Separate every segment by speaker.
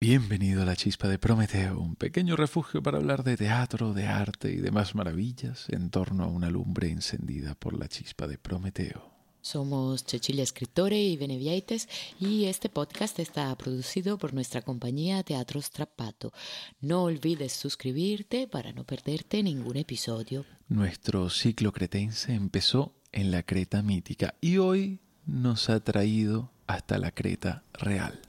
Speaker 1: Bienvenido a la chispa de Prometeo, un pequeño refugio para hablar de teatro, de arte y demás maravillas en torno a una lumbre encendida por la chispa de Prometeo.
Speaker 2: Somos Cecilia Escritore y Beneviaites y este podcast está producido por nuestra compañía Teatro Strappato. No olvides suscribirte para no perderte ningún episodio.
Speaker 1: Nuestro ciclo cretense empezó en la Creta mítica y hoy nos ha traído hasta la Creta real.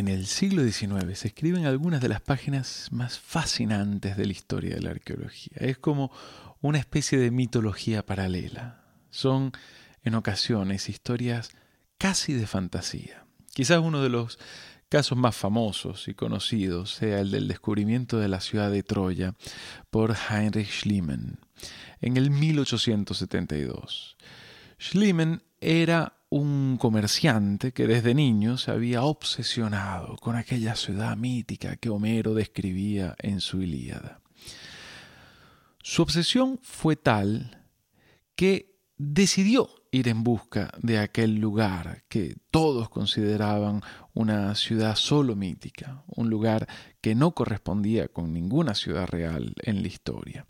Speaker 1: En el siglo XIX se escriben algunas de las páginas más fascinantes de la historia de la arqueología. Es como una especie de mitología paralela. Son, en ocasiones, historias casi de fantasía. Quizás uno de los casos más famosos y conocidos sea el del descubrimiento de la ciudad de Troya por Heinrich Schliemann en el 1872. Schliemann era un comerciante que desde niño se había obsesionado con aquella ciudad mítica que Homero describía en su Ilíada. Su obsesión fue tal que decidió ir en busca de aquel lugar que todos consideraban una ciudad solo mítica, un lugar que no correspondía con ninguna ciudad real en la historia.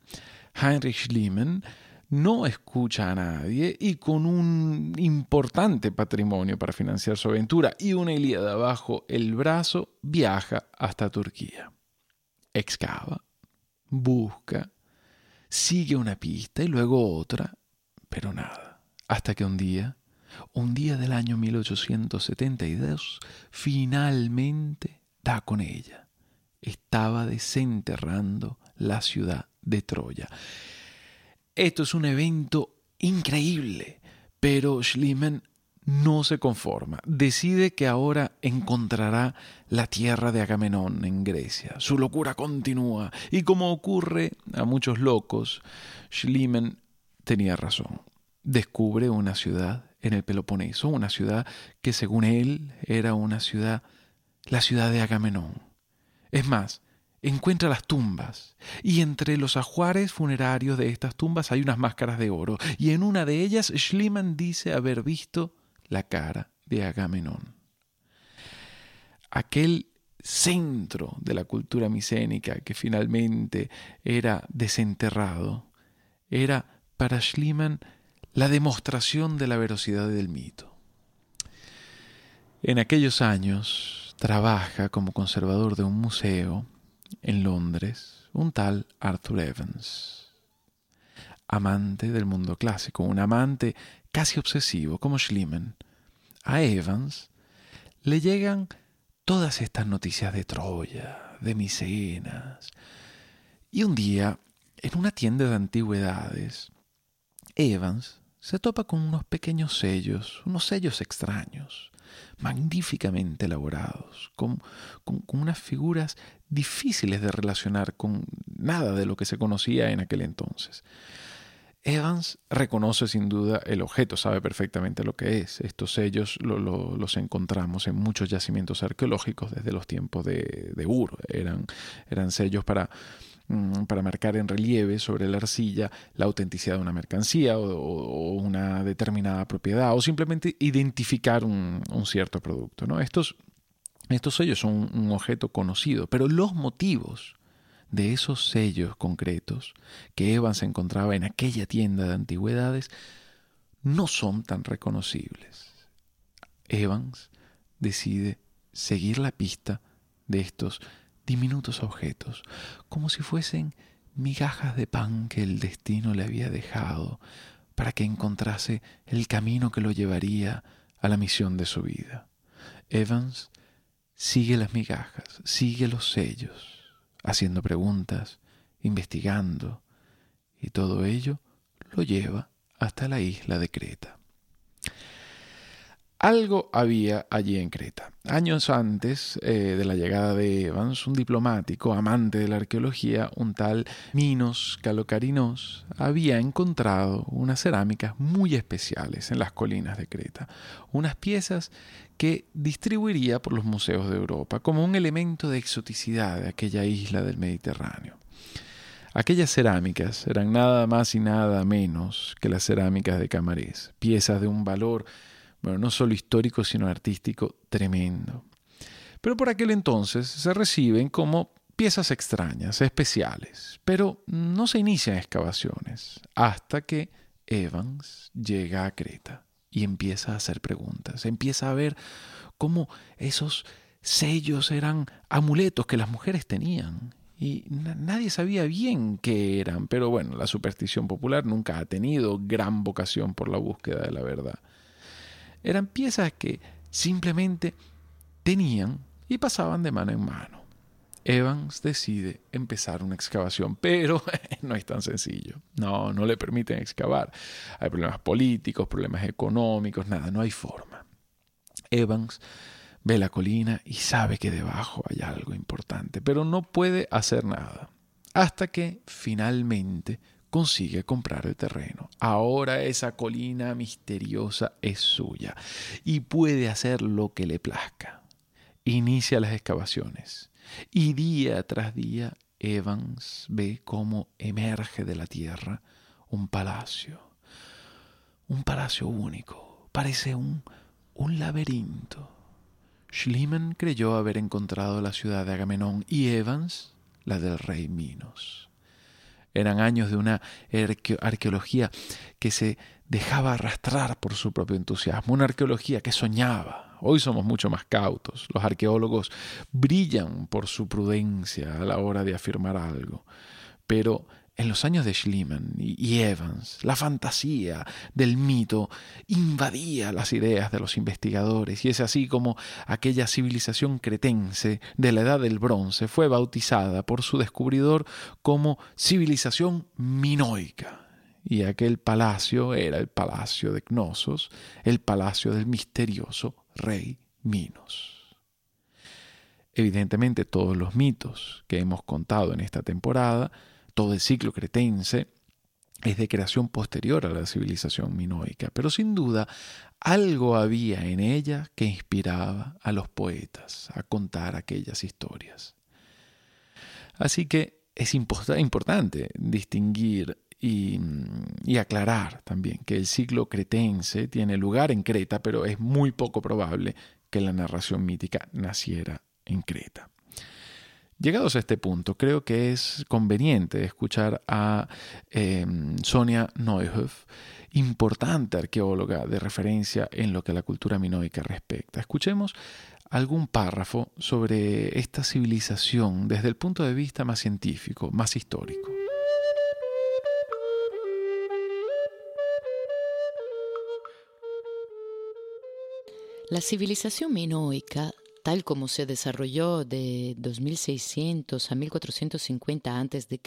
Speaker 1: Heinrich Schliemann no escucha a nadie y con un importante patrimonio para financiar su aventura y una Ilíada bajo el brazo, viaja hasta Turquía. Excava, busca, sigue una pista y luego otra, pero nada. Hasta que un día, un día del año 1872, finalmente da con ella. Estaba desenterrando la ciudad de Troya. Esto es un evento increíble, pero Schliemann no se conforma. Decide que ahora encontrará la tierra de Agamenón en Grecia. Su locura continúa y como ocurre a muchos locos, Schliemann tenía razón. Descubre una ciudad en el Peloponeso, una ciudad que según él era una ciudad, la ciudad de Agamenón. Es más, encuentra las tumbas y entre los ajuares funerarios de estas tumbas hay unas máscaras de oro y en una de ellas Schliemann dice haber visto la cara de Agamenón. Aquel centro de la cultura micénica que finalmente era desenterrado era para Schliemann la demostración de la veracidad del mito. En aquellos años trabaja como conservador de un museo en Londres un tal Arthur Evans, amante del mundo clásico, un amante casi obsesivo como Schliemann. A Evans le llegan todas estas noticias de Troya, de Micenas. Y un día, en una tienda de antigüedades, Evans se topa con unos pequeños sellos, unos sellos extraños, magníficamente elaborados, con, con, unas figuras difíciles de relacionar con nada de lo que se conocía en aquel entonces. Evans reconoce sin duda el objeto, sabe perfectamente lo que es. Estos sellos los encontramos en muchos yacimientos arqueológicos desde los tiempos de, de Ur. Eran, eran sellos para para marcar en relieve sobre la arcilla la autenticidad de una mercancía o, una determinada propiedad o simplemente identificar un, cierto producto. ¿no? Estos, estos sellos son un objeto conocido, pero los motivos de esos sellos concretos que Evans encontraba en aquella tienda de antigüedades no son tan reconocibles. Evans decide seguir la pista de estos diminutos objetos, como si fuesen migajas de pan que el destino le había dejado para que encontrase el camino que lo llevaría a la misión de su vida. Evans sigue las migajas, sigue los sellos, haciendo preguntas, investigando, y todo ello lo lleva hasta la isla de Creta. Algo había allí en Creta. Años antes eh, de la llegada de Evans, un diplomático amante de la arqueología, un tal Minos Calocarinos, había encontrado unas cerámicas muy especiales en las colinas de Creta, unas piezas que distribuiría por los museos de Europa como un elemento de exoticidad de aquella isla del Mediterráneo. Aquellas cerámicas eran nada más y nada menos que las cerámicas de Camarés, piezas de un valor, bueno, no solo histórico, sino artístico tremendo. Pero por aquel entonces se reciben como piezas extrañas, especiales, pero no se inician excavaciones hasta que Evans llega a Creta y empieza a hacer preguntas, empieza a ver cómo esos sellos eran amuletos que las mujeres tenían y nadie sabía bien qué eran, pero bueno, la superstición popular nunca ha tenido gran vocación por la búsqueda de la verdad. Eran piezas que simplemente tenían y pasaban de mano en mano. Evans decide empezar una excavación, pero no es tan sencillo. No, no le permiten excavar. Hay problemas políticos, problemas económicos, nada, no hay forma. Evans Ve la colina y sabe que debajo hay algo importante, pero no puede hacer nada. Hasta que finalmente consigue comprar el terreno. Ahora esa colina misteriosa es suya y puede hacer lo que le plazca. Inicia las excavaciones y día tras día Evans ve cómo emerge de la tierra un palacio. Un palacio único. Parece un, un laberinto Schliemann creyó haber encontrado la ciudad de Agamenón y Evans la del rey Minos. Eran años de una arqueología que se dejaba arrastrar por su propio entusiasmo, una arqueología que soñaba. Hoy somos mucho más cautos. Los arqueólogos brillan por su prudencia a la hora de afirmar algo. Pero en los años de Schliemann y Evans, la fantasía del mito invadía las ideas de los investigadores y es así como aquella civilización cretense de la Edad del Bronce fue bautizada por su descubridor como civilización minoica. Y aquel palacio era el palacio de Cnosos, el palacio del misterioso rey Minos. Evidentemente todos los mitos que hemos contado en esta temporada todo el ciclo cretense es de creación posterior a la civilización minoica, pero sin duda algo había en ella que inspiraba a los poetas a contar aquellas historias. Así que es importante distinguir y, aclarar también que el ciclo cretense tiene lugar en Creta, pero es muy poco probable que la narración mítica naciera en Creta. Llegados a este punto, creo que es conveniente escuchar a em, Sonia Neuhoff, importante arqueóloga de referencia en lo que a la cultura minoica respecta. Escuchemos algún párrafo sobre esta civilización desde el punto de vista más científico, más histórico.
Speaker 2: La civilización minoica tal como se desarrolló de 2600 a 1450 a.C.,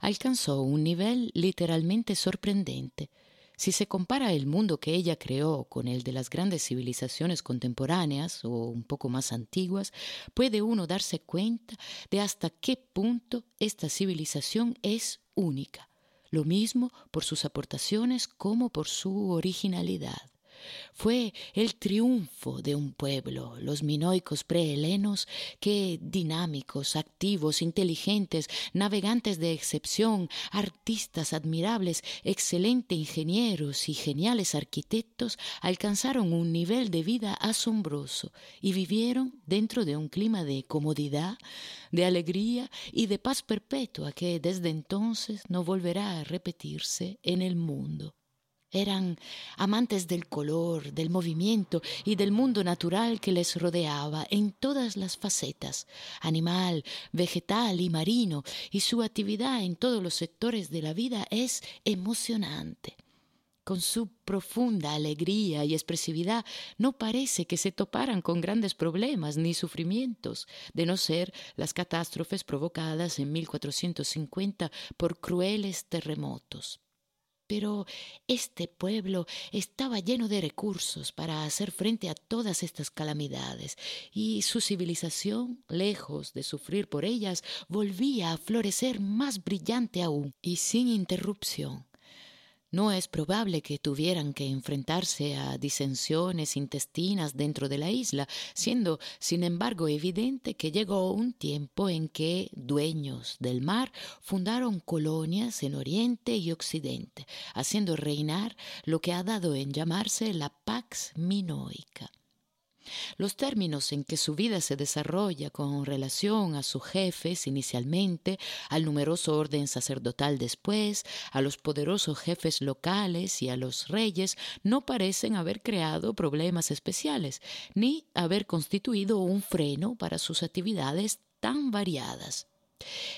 Speaker 2: alcanzó un nivel literalmente sorprendente. Si se compara el mundo que ella creó con el de las grandes civilizaciones contemporáneas o un poco más antiguas, puede uno darse cuenta de hasta qué punto esta civilización es única, lo mismo por sus aportaciones como por su originalidad. Fue el triunfo de un pueblo, los minoicos prehelenos, que dinámicos, activos, inteligentes, navegantes de excepción, artistas admirables, excelentes ingenieros y geniales arquitectos, alcanzaron un nivel de vida asombroso y vivieron dentro de un clima de comodidad, de alegría y de paz perpetua que desde entonces no volverá a repetirse en el mundo. Eran amantes del color, del movimiento y del mundo natural que les rodeaba en todas las facetas, animal, vegetal y marino, y su actividad en todos los sectores de la vida es emocionante. con su profunda alegría y expresividad, no parece que se toparan con grandes problemas ni sufrimientos, de no ser las catástrofes provocadas en 1450 por crueles terremotos. Pero este pueblo estaba lleno de recursos para hacer frente a todas estas calamidades, y su civilización, lejos de sufrir por ellas, volvía a florecer más brillante aún y sin interrupción. No es probable que tuvieran que enfrentarse a disensiones intestinas dentro de la isla, siendo, sin embargo, evidente que llegó un tiempo en que dueños del mar fundaron colonias en Oriente y Occidente, haciendo reinar lo que ha dado en llamarse la Pax Minoica. Los términos en que su vida se desarrolla con relación a sus jefes inicialmente, al numeroso orden sacerdotal después, a los poderosos jefes locales y a los reyes, no parecen haber creado problemas especiales, ni haber constituido un freno para sus actividades tan variadas.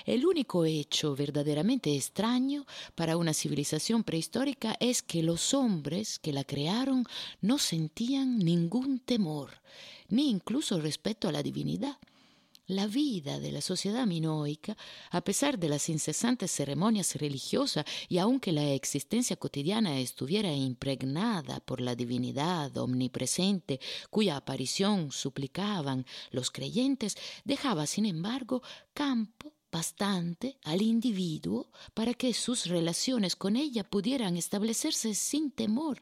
Speaker 2: El único hecho verdaderamente extraño para una civilización prehistórica es que los hombres que la crearon no sentían ningún temor, ni incluso respeto a la divinidad. La vida de la sociedad minoica, a pesar de las incesantes ceremonias religiosas y aunque la existencia cotidiana estuviera impregnada por la divinidad omnipresente cuya aparición suplicaban los creyentes, dejaba sin embargo campo bastante al individuo para que sus relaciones con ella pudieran establecerse sin temor,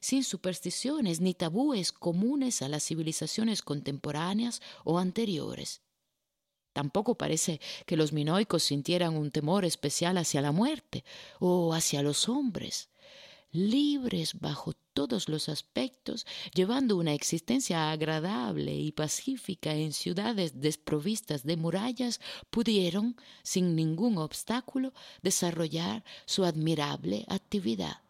Speaker 2: sin supersticiones ni tabúes comunes a las civilizaciones contemporáneas o anteriores. Tampoco parece que los minoicos sintieran un temor especial hacia la muerte o hacia los hombres libres bajo todos los aspectos, llevando una existencia agradable y pacífica en ciudades desprovistas de murallas, pudieron, sin ningún obstáculo, desarrollar su admirable actividad.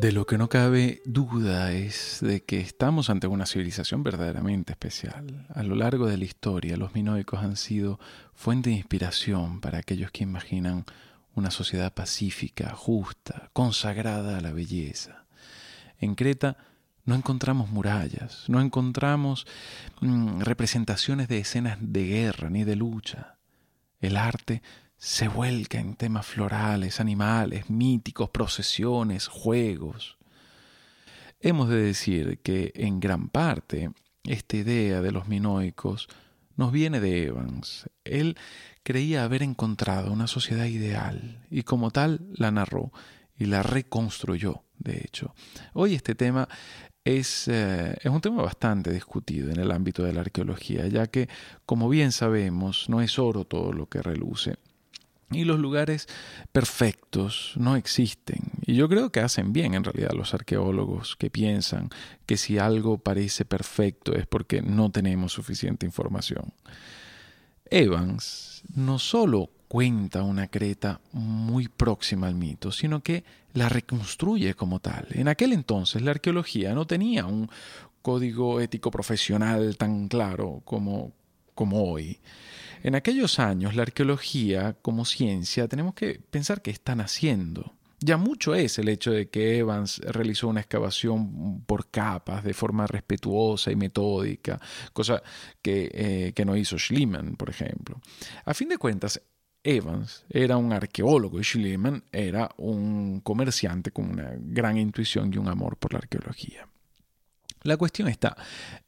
Speaker 1: De lo que no cabe duda es de que estamos ante una civilización verdaderamente especial. A lo largo de la historia, los minoicos han sido fuente de inspiración para aquellos que imaginan una sociedad pacífica, justa, consagrada a la belleza. En Creta no encontramos murallas, no encontramos mm, representaciones de escenas de guerra ni de lucha. El arte se vuelca en temas florales, animales, míticos, procesiones, juegos. Hemos de decir que en gran parte esta idea de los minoicos nos viene de Evans. Él creía haber encontrado una sociedad ideal y como tal la narró y la reconstruyó, de hecho. Hoy este tema es, eh, es, un tema bastante discutido en el ámbito de la arqueología, ya que, como bien sabemos, no es oro todo lo que reluce. Y los lugares perfectos no existen. Y yo creo que hacen bien en realidad los arqueólogos que piensan que si algo parece perfecto es porque no tenemos suficiente información. Evans no solo cuenta una Creta muy próxima al mito, sino que la reconstruye como tal. En aquel entonces la arqueología no tenía un código ético profesional tan claro como, como hoy. En aquellos años, la arqueología como ciencia tenemos que pensar qué están haciendo. Ya mucho es el hecho de que Evans realizó una excavación por capas de forma respetuosa y metódica, cosa que, eh, que no hizo Schliemann, por ejemplo. A fin de cuentas, Evans era un arqueólogo y Schliemann era un comerciante con una gran intuición y un amor por la arqueología. La cuestión está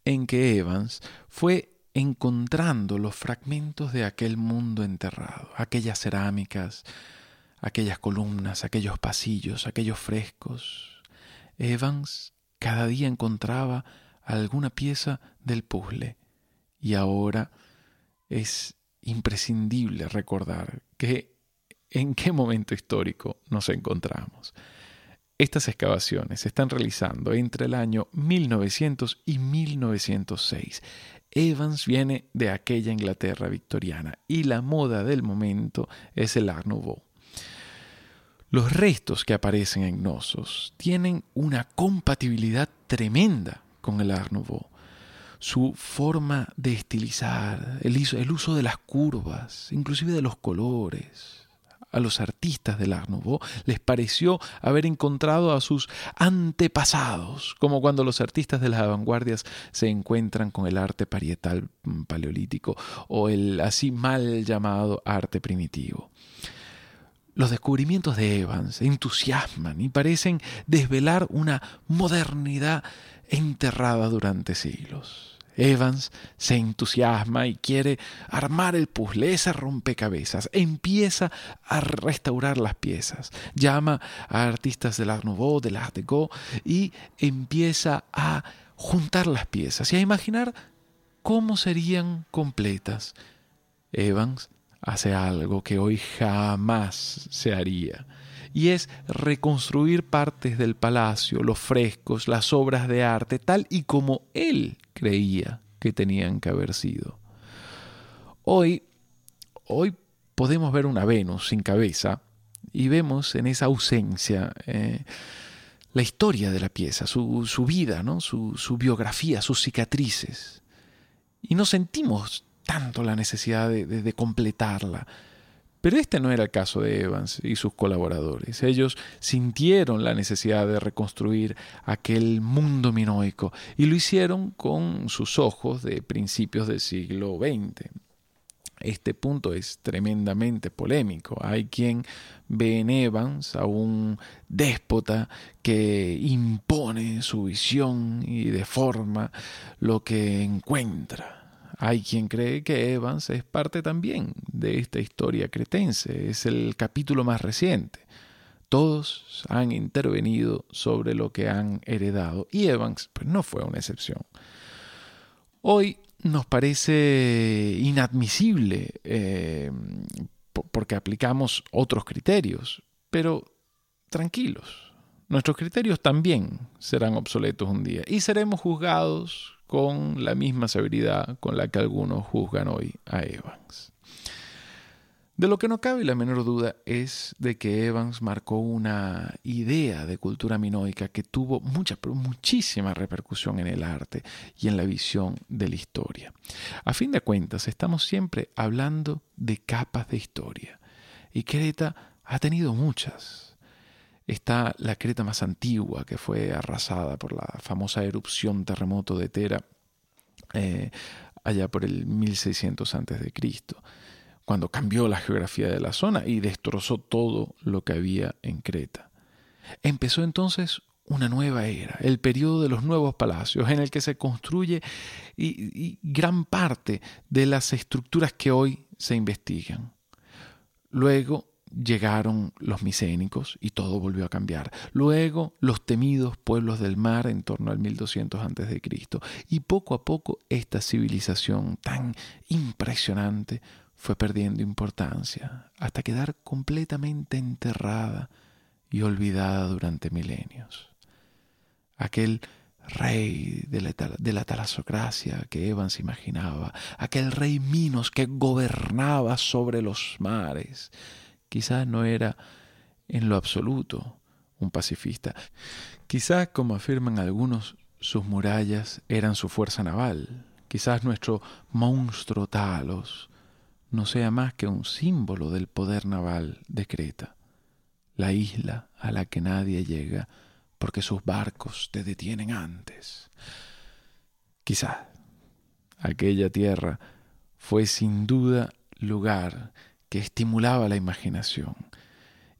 Speaker 1: en que Evans fue encontrando los fragmentos de aquel mundo enterrado, aquellas cerámicas, aquellas columnas, aquellos pasillos, aquellos frescos. Evans cada día encontraba alguna pieza del puzzle y ahora es imprescindible recordar que en qué momento histórico nos encontramos. Estas excavaciones se están realizando entre el año 1900 y 1906 Evans viene de aquella Inglaterra victoriana y la moda del momento es el Art Nouveau. Los restos que aparecen en Gnosos tienen una compatibilidad tremenda con el Art Nouveau. su forma de estilizar, el, el uso de las curvas, inclusive de los colores, a los artistas del Art les pareció haber encontrado a sus antepasados, como cuando los artistas de las vanguardias se encuentran con el arte parietal mm, paleolítico o el así mal llamado arte primitivo. Los descubrimientos de Evans entusiasman y parecen desvelar una modernidad enterrada durante siglos. Evans se entusiasma y quiere armar el puzzle, ese rompecabezas. Empieza a restaurar las piezas. Llama a artistas del Art Nouveau, del Art Deco y empieza a juntar las piezas y a imaginar cómo serían completas. Evans hace algo que hoy jamás se haría y es reconstruir partes del palacio, los frescos, las obras de arte, tal y como él creía que tenían que haber sido. Hoy, hoy podemos ver una Venus sin cabeza y vemos en esa ausencia eh, la historia de la pieza, su, vida, ¿no? su, biografía, sus cicatrices. Y no sentimos tanto la necesidad de completarla. Pero este no era el caso de Evans y sus colaboradores. Ellos sintieron la necesidad de reconstruir aquel mundo minoico y lo hicieron con sus ojos de principios del siglo XX. Este punto es tremendamente polémico. Hay quien ve en Evans a un déspota que impone su visión y deforma lo que encuentra. Hay quien cree que Evans es parte también de esta historia cretense, es el capítulo más reciente. Todos han intervenido sobre lo que han heredado y Evans pues, no fue una excepción. Hoy nos parece inadmisible eh, porque aplicamos otros criterios, pero tranquilos, nuestros criterios también serán obsoletos un día y seremos juzgados con la misma severidad con la que algunos juzgan hoy a Evans. De lo que no cabe la menor duda es de que Evans marcó una idea de cultura minoica que tuvo mucha, muchísima repercusión en el arte y en la visión de la historia. A fin de cuentas, estamos siempre hablando de capas de historia. Y Creta ha tenido muchas está la Creta más antigua, que fue arrasada por la famosa erupción terremoto de Tera eh, allá por el 1600 a.C., cuando cambió la geografía de la zona y destrozó todo lo que había en Creta. Empezó entonces una nueva era, el periodo de los nuevos palacios, en el que se construye y gran parte de las estructuras que hoy se investigan. Luego llegaron los micénicos y todo volvió a cambiar. Luego los temidos pueblos del mar en torno al 1200 a.C. Y poco a poco esta civilización tan impresionante fue perdiendo importancia hasta quedar completamente enterrada y olvidada durante milenios. Aquel rey de la, de la talasocracia que Evans imaginaba, aquel rey Minos que gobernaba sobre los mares, Quizás no era en lo absoluto un pacifista. Quizás, como afirman algunos, sus murallas eran su fuerza naval. Quizás nuestro monstruo Talos no sea más que un símbolo del poder naval de Creta, la isla a la que nadie llega porque sus barcos te detienen antes. Quizás aquella tierra fue sin duda lugar que estimulaba la imaginación.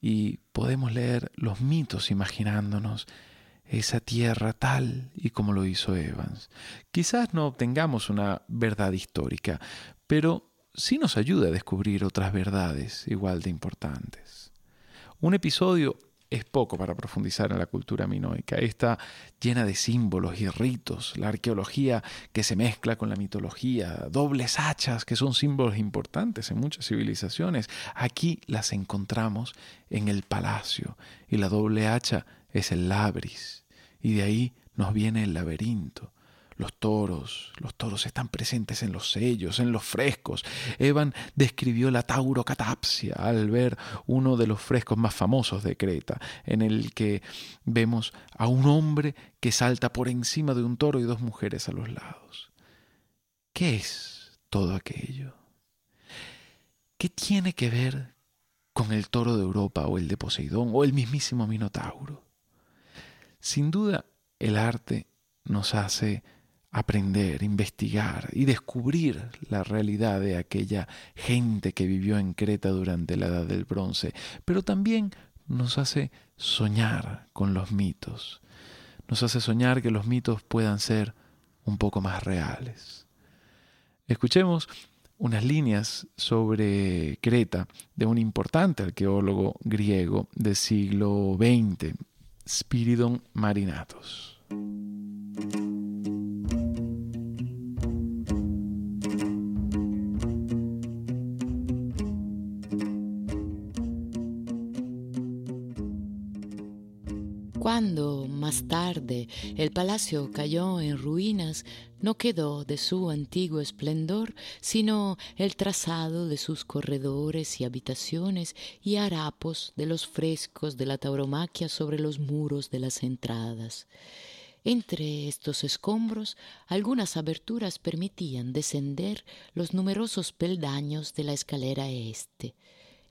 Speaker 1: Y podemos leer los mitos imaginándonos esa tierra tal y como lo hizo Evans. Quizás no obtengamos una verdad histórica, pero sí nos ayuda a descubrir otras verdades igual de importantes. Un episodio es poco para profundizar en la cultura minoica. Está llena de símbolos y ritos, la arqueología que se mezcla con la mitología, dobles hachas que son símbolos importantes en muchas civilizaciones. Aquí las encontramos en el palacio. Y la doble hacha es el labris. Y de ahí nos viene el laberinto los toros, los toros están presentes en los sellos, en los frescos. Evan describió la taurocatapsia al ver uno de los frescos más famosos de Creta, en el que vemos a un hombre que salta por encima de un toro y dos mujeres a los lados. ¿qué es todo aquello? ¿Qué tiene que ver con el toro de Europa o el de Poseidón o el mismísimo Minotauro? Sin duda, el arte nos hace aprender, investigar y descubrir la realidad de aquella gente que vivió en Creta durante la Edad del Bronce, pero también nos hace soñar con los mitos, nos hace soñar que los mitos puedan ser un poco más reales. Escuchemos unas líneas sobre Creta de un importante arqueólogo griego del siglo XX, Spiridon Marinatos.
Speaker 2: Cuando, más tarde, el palacio cayó en ruinas, no quedó de su antiguo esplendor sino el trazado de sus corredores y habitaciones y harapos de los frescos de la tauromaquia sobre los muros de las entradas. Entre estos escombros, algunas aberturas permitían descender los numerosos peldaños de la escalera este.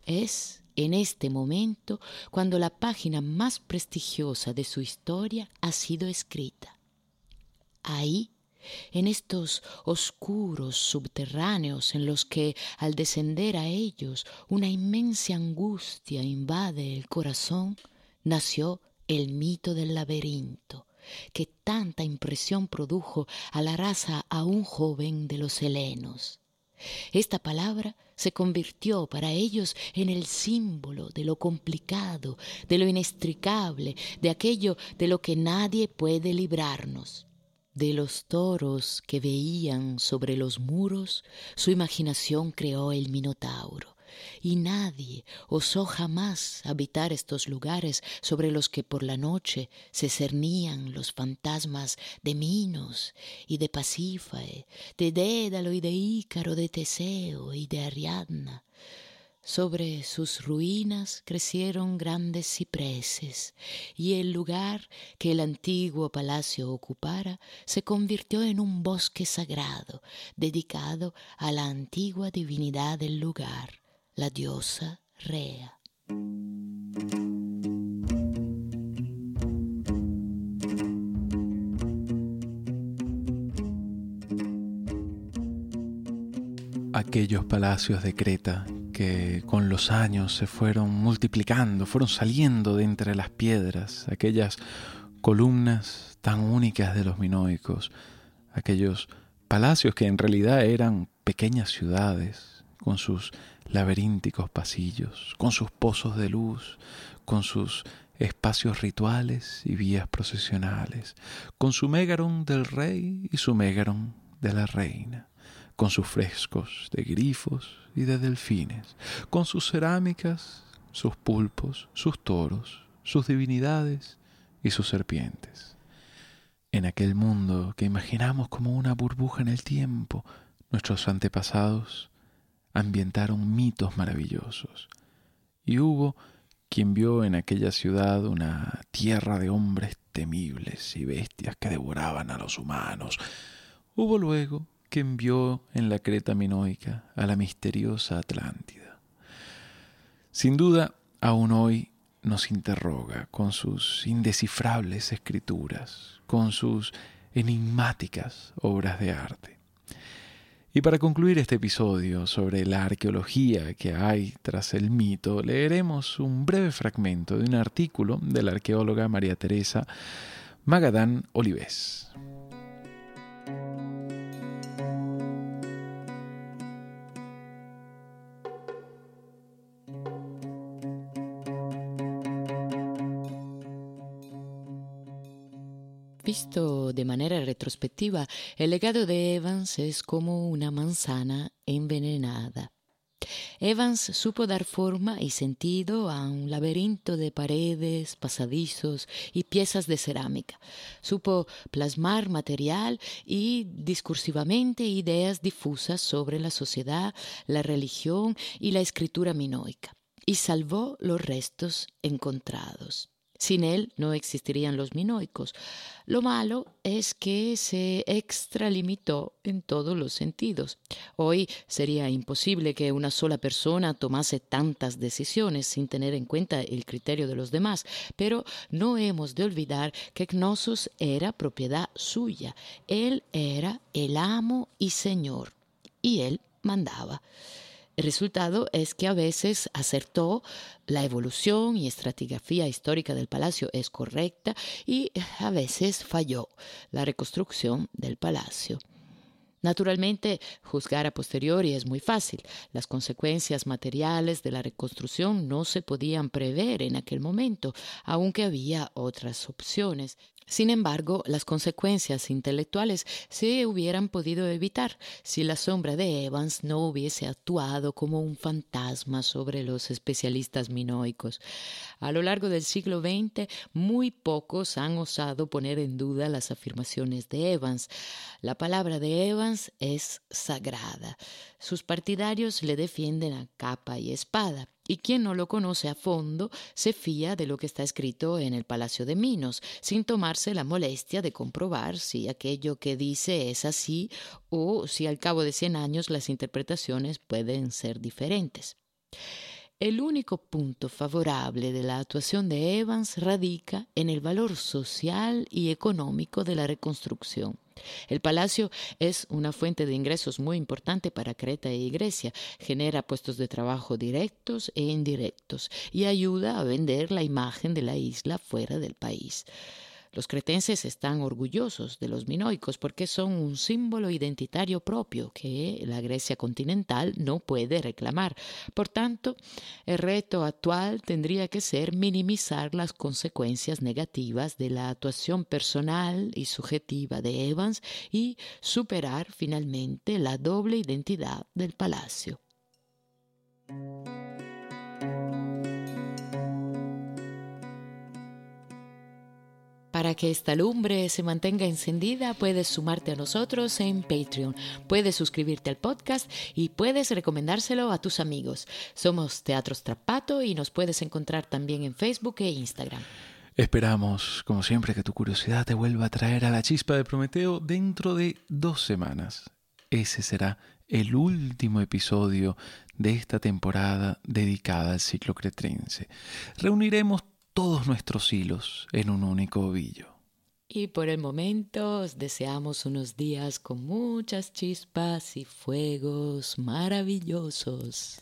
Speaker 2: Es en este momento cuando la página más prestigiosa de su historia ha sido escrita. Ahí, en estos oscuros subterráneos en los que al descender a ellos una inmensa angustia invade el corazón, nació el mito del laberinto, que tanta impresión produjo a la raza aún joven de los helenos. Esta palabra se convirtió para ellos en el símbolo de lo complicado, de lo inextricable, de aquello de lo que nadie puede librarnos. De los toros que veían sobre los muros, su imaginación creó el Minotauro y nadie osó jamás habitar estos lugares sobre los que por la noche se cernían los fantasmas de Minos y de Pasífae, de Dédalo y de Ícaro, de Teseo y de Ariadna. Sobre sus ruinas crecieron grandes cipreses, y el lugar que el antiguo palacio ocupara se convirtió en un bosque sagrado, dedicado a la antigua divinidad del lugar la diosa Rea.
Speaker 1: Aquellos palacios de Creta que con los años se fueron multiplicando, fueron saliendo de entre las piedras, aquellas columnas tan únicas de los minoicos, aquellos palacios que en realidad eran pequeñas ciudades, con sus laberínticos pasillos, con sus pozos de luz, con sus espacios rituales y vías procesionales, con su mégaron del rey y su mégaron de la reina, con sus frescos de grifos y de delfines, con sus cerámicas, sus pulpos, sus toros, sus divinidades y sus serpientes. En aquel mundo que imaginamos como una burbuja en el tiempo, nuestros antepasados ambientaron mitos maravillosos. Y hubo quien vio en aquella ciudad una tierra de hombres temibles y bestias que devoraban a los humanos. Hubo luego quien vio en la Creta minoica a la misteriosa Atlántida. Sin duda, aún hoy nos interroga con sus indescifrables escrituras, con sus enigmáticas obras de arte. Y para concluir este episodio sobre la arqueología que hay tras el mito, leeremos un breve fragmento de un artículo de la arqueóloga María Teresa Magadán Olives.
Speaker 2: De manera retrospectiva, el legado de Evans es como una manzana envenenada. Evans supo dar forma y sentido a un laberinto de paredes, pasadizos y piezas de cerámica. Supo plasmar material y discursivamente ideas difusas sobre la sociedad, la religión y la escritura minoica, y salvó los restos encontrados. Sin él no existirían los minoicos. Lo malo es que se extralimitó en todos los sentidos. Hoy sería imposible que una sola persona tomase tantas decisiones sin tener en cuenta el criterio de los demás, pero no hemos de olvidar que Gnosos era propiedad suya. Él era el amo y señor, y él mandaba. El resultado es que a veces acertó, la evolución y estratigrafía histórica del palacio es correcta y a veces falló la reconstrucción del palacio. Naturalmente, juzgar a posteriori es muy fácil. Las consecuencias materiales de la reconstrucción no se podían prever en aquel momento, aunque había otras opciones. Sin embargo, las consecuencias intelectuales se hubieran podido evitar si la sombra de Evans no hubiese actuado como un fantasma sobre los especialistas minoicos. A lo largo del siglo XX, muy pocos han osado poner en duda las afirmaciones de Evans. La palabra de Evans es sagrada. Sus partidarios le defienden a capa y espada, y quien no lo conoce a fondo se fía de lo que está escrito en el Palacio de Minos, sin tomarse la molestia de comprobar si aquello que dice es así o si al cabo de cien años las interpretaciones pueden ser diferentes. El único punto favorable de la actuación de Evans radica en el valor social y económico de la reconstrucción. El palacio es una fuente de ingresos muy importante para Creta e Grecia, genera puestos de trabajo directos e indirectos y ayuda a vender la imagen de la isla fuera del país. Los cretenses están orgullosos de los minoicos porque son un símbolo identitario propio que la Grecia continental no puede reclamar. Por tanto, el reto actual tendría que ser minimizar las consecuencias negativas de la actuación personal y subjetiva de Evans y superar finalmente la doble identidad del palacio. Para que esta lumbre se mantenga encendida, puedes sumarte a nosotros en Patreon, puedes suscribirte al podcast y puedes recomendárselo a tus amigos. Somos Teatro Strapato y nos puedes encontrar también en Facebook e Instagram.
Speaker 1: Esperamos, como siempre, que tu curiosidad te vuelva a traer a la chispa de Prometeo dentro de dos semanas. Ese será el último episodio de esta temporada dedicada al ciclo cretrense. Reuniremos todos nuestros hilos en un único ovillo.
Speaker 2: Y por el momento os deseamos unos días con muchas chispas y fuegos maravillosos.